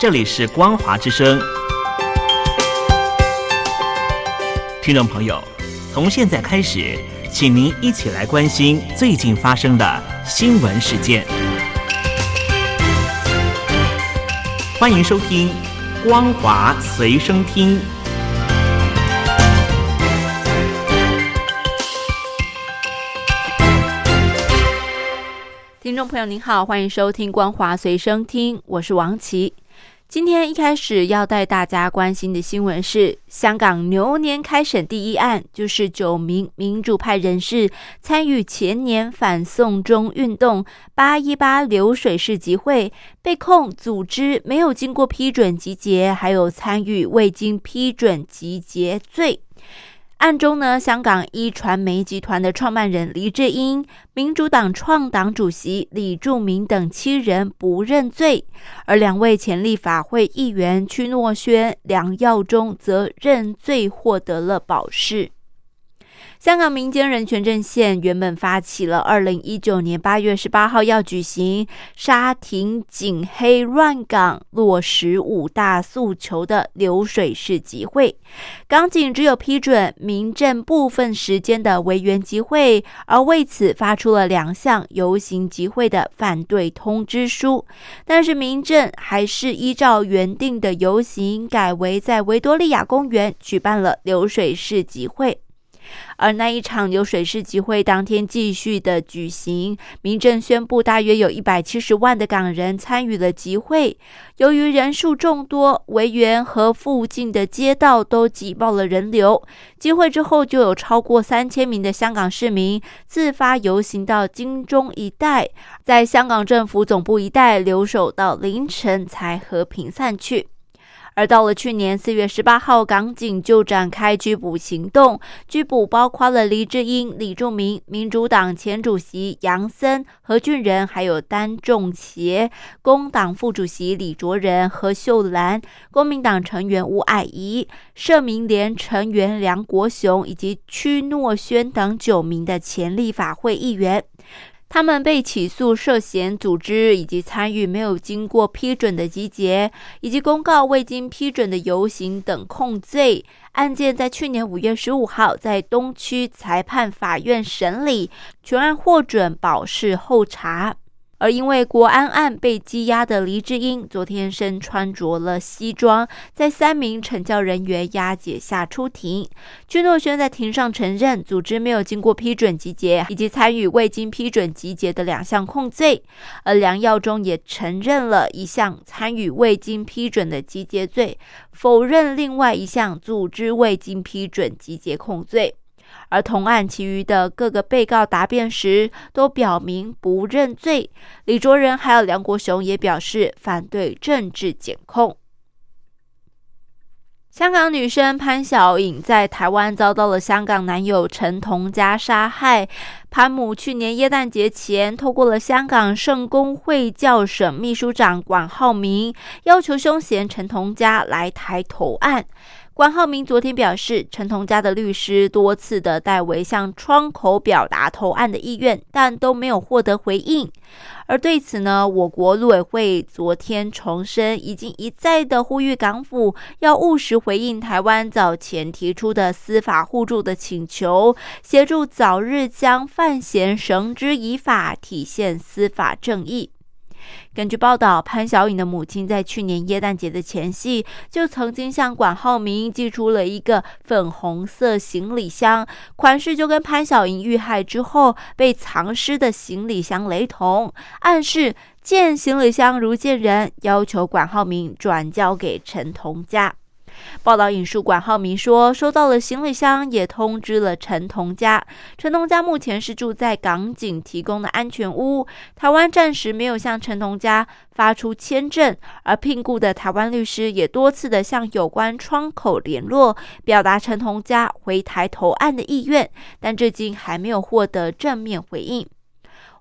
这里是光华之声。听众朋友，从现在开始，请您一起来关心最近发生的新闻事件。欢迎收听《光华随身听》。听众朋友您好，欢迎收听《光华随身听》，我是王琦。今天一开始要带大家关心的新闻是，香港牛年开审第一案，就是九名民主派人士参与前年反送中运动八一八流水式集会，被控组织没有经过批准集结，还有参与未经批准集结罪。案中呢，香港一传媒集团的创办人黎智英、民主党创党主席李柱铭等七人不认罪，而两位前立法会议员屈诺轩、梁耀忠则认罪，获得了保释。香港民间人权阵线原本发起了二零一九年八月十八号要举行沙亭警黑乱港落实五大诉求的流水式集会，港警只有批准民政部分时间的维园集会，而为此发出了两项游行集会的反对通知书，但是民政还是依照原定的游行，改为在维多利亚公园举办了流水式集会。而那一场流水式集会当天继续的举行，民政宣布大约有一百七十万的港人参与了集会。由于人数众多，维园和附近的街道都挤爆了人流。集会之后，就有超过三千名的香港市民自发游行到金钟一带，在香港政府总部一带留守到凌晨才和平散去。而到了去年四月十八号，港警就展开拘捕行动，拘捕包括了黎智英、李柱明、民主党前主席杨森、何俊仁，还有丹仲协、工党副主席李卓人、何秀兰、公民党成员吴霭仪、社民联成员梁国雄以及屈诺轩等九名的前立法会议员。他们被起诉涉嫌组织以及参与没有经过批准的集结，以及公告未经批准的游行等控罪。案件在去年五月十五号在东区裁判法院审理，全案获准保释候查。而因为国安案被羁押的黎智英，昨天身穿着了西装，在三名惩教人员押解下出庭。君诺轩在庭上承认组织没有经过批准集结，以及参与未经批准集结的两项控罪。而梁耀忠也承认了一项参与未经批准的集结罪，否认另外一项组织未经批准集结控罪。而同案其余的各个被告答辩时，都表明不认罪。李卓仁还有梁国雄也表示反对政治检控。香港女生潘晓颖在台湾遭到了香港男友陈同佳杀害。潘母去年耶诞节前，透过了香港圣公会教省秘书长管浩明，要求凶嫌陈同佳来台投案。管浩明昨天表示，陈同佳的律师多次的代为向窗口表达投案的意愿，但都没有获得回应。而对此呢，我国陆委会昨天重申，已经一再的呼吁港府要务实回应台湾早前提出的司法互助的请求，协助早日将范闲绳之以法，体现司法正义。根据报道，潘晓颖的母亲在去年耶诞节的前夕，就曾经向管浩明寄出了一个粉红色行李箱，款式就跟潘晓颖遇害之后被藏尸的行李箱雷同，暗示见行李箱如见人，要求管浩明转交给陈同佳。报道引述管浩明说：“收到了行李箱，也通知了陈同佳。陈同佳目前是住在港警提供的安全屋。台湾暂时没有向陈同佳发出签证，而聘雇的台湾律师也多次的向有关窗口联络，表达陈同佳回台投案的意愿，但至今还没有获得正面回应。”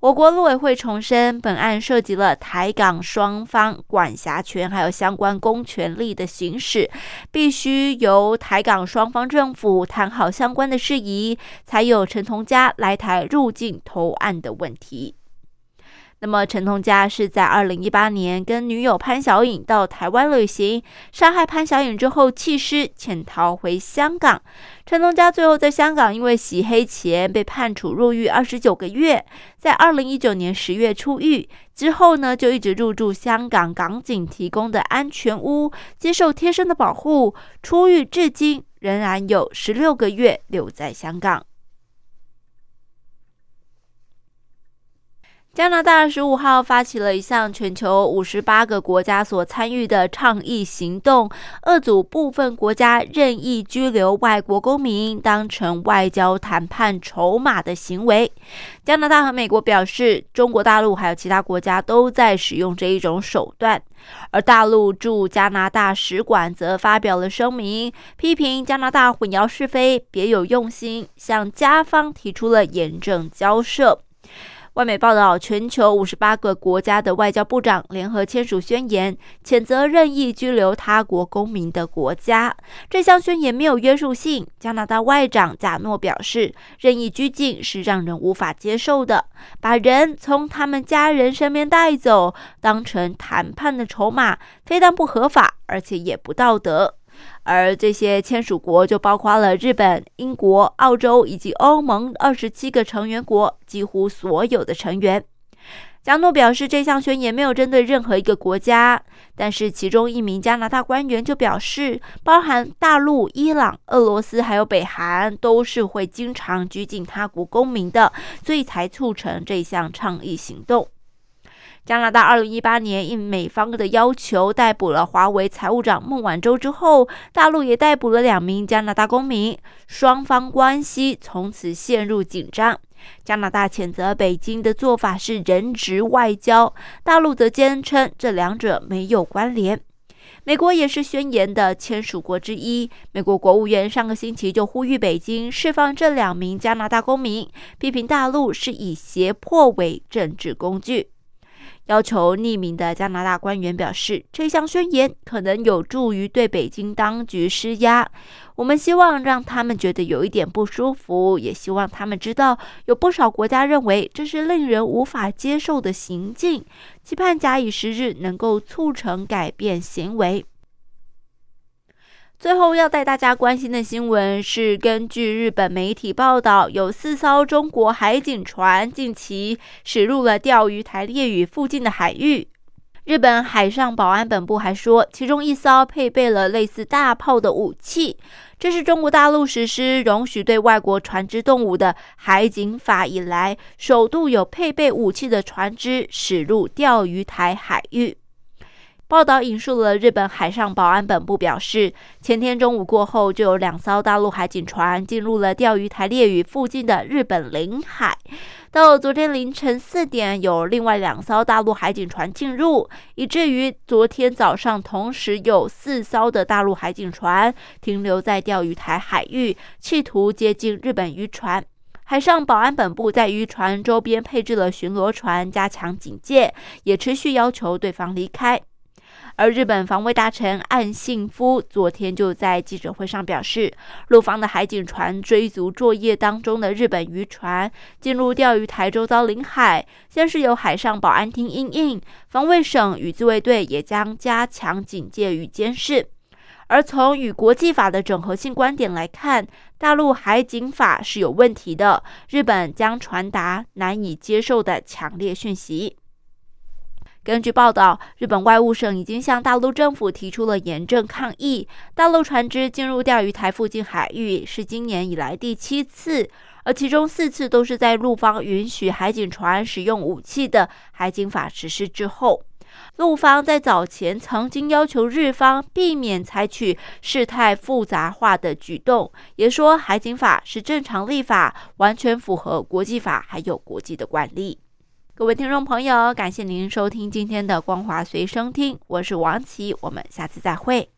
我国陆委会重申，本案涉及了台港双方管辖权，还有相关公权力的行使，必须由台港双方政府谈好相关的事宜，才有陈同佳来台入境投案的问题。那么陈同佳是在二零一八年跟女友潘小颖到台湾旅行，杀害潘小颖之后弃尸潜逃回香港。陈同佳最后在香港因为洗黑钱被判处入狱二十九个月，在二零一九年十月出狱之后呢，就一直入住香港港警提供的安全屋，接受贴身的保护。出狱至今仍然有十六个月留在香港。加拿大十五号发起了一项全球五十八个国家所参与的倡议行动，遏阻部分国家任意拘留外国公民当成外交谈判筹码的行为。加拿大和美国表示，中国大陆还有其他国家都在使用这一种手段。而大陆驻加拿大使馆则发表了声明，批评加拿大混淆是非、别有用心，向加方提出了严正交涉。外媒报道，全球五十八个国家的外交部长联合签署宣言，谴责任意拘留他国公民的国家。这项宣言没有约束性。加拿大外长贾诺表示，任意拘禁是让人无法接受的，把人从他们家人身边带走，当成谈判的筹码，非但不合法，而且也不道德。而这些签署国就包括了日本、英国、澳洲以及欧盟二十七个成员国，几乎所有的成员。加诺表示，这项宣言没有针对任何一个国家，但是其中一名加拿大官员就表示，包含大陆、伊朗、俄罗斯还有北韩，都是会经常拘禁他国公民的，所以才促成这项倡议行动。加拿大二零一八年应美方的要求逮捕了华为财务长孟晚舟之后，大陆也逮捕了两名加拿大公民，双方关系从此陷入紧张。加拿大谴责北京的做法是人质外交，大陆则坚称这两者没有关联。美国也是宣言的签署国之一，美国国务院上个星期就呼吁北京释放这两名加拿大公民，批评大陆是以胁迫为政治工具。要求匿名的加拿大官员表示，这项宣言可能有助于对北京当局施压。我们希望让他们觉得有一点不舒服，也希望他们知道，有不少国家认为这是令人无法接受的行径，期盼假以时日能够促成改变行为。最后要带大家关心的新闻是，根据日本媒体报道，有四艘中国海警船近期驶入了钓鱼台列屿附近的海域。日本海上保安本部还说，其中一艘配备了类似大炮的武器。这是中国大陆实施容许对外国船只动武的海警法以来，首度有配备武器的船只驶入钓鱼台海域。报道引述了日本海上保安本部表示，前天中午过后，就有两艘大陆海警船进入了钓鱼台列屿附近的日本领海。到昨天凌晨四点，有另外两艘大陆海警船进入，以至于昨天早上同时有四艘的大陆海警船停留在钓鱼台海域，企图接近日本渔船。海上保安本部在渔船周边配置了巡逻船，加强警戒，也持续要求对方离开。而日本防卫大臣岸信夫昨天就在记者会上表示，陆方的海警船追逐作业当中的日本渔船进入钓鱼台周遭领海，先是由海上保安厅应应，防卫省与自卫队也将加强警戒与监视。而从与国际法的整合性观点来看，大陆海警法是有问题的，日本将传达难以接受的强烈讯息。根据报道，日本外务省已经向大陆政府提出了严正抗议。大陆船只进入钓鱼台附近海域是今年以来第七次，而其中四次都是在陆方允许海警船使用武器的海警法实施之后。陆方在早前曾经要求日方避免采取事态复杂化的举动，也说海警法是正常立法，完全符合国际法还有国际的惯例。各位听众朋友，感谢您收听今天的光华随声听，我是王琦，我们下次再会。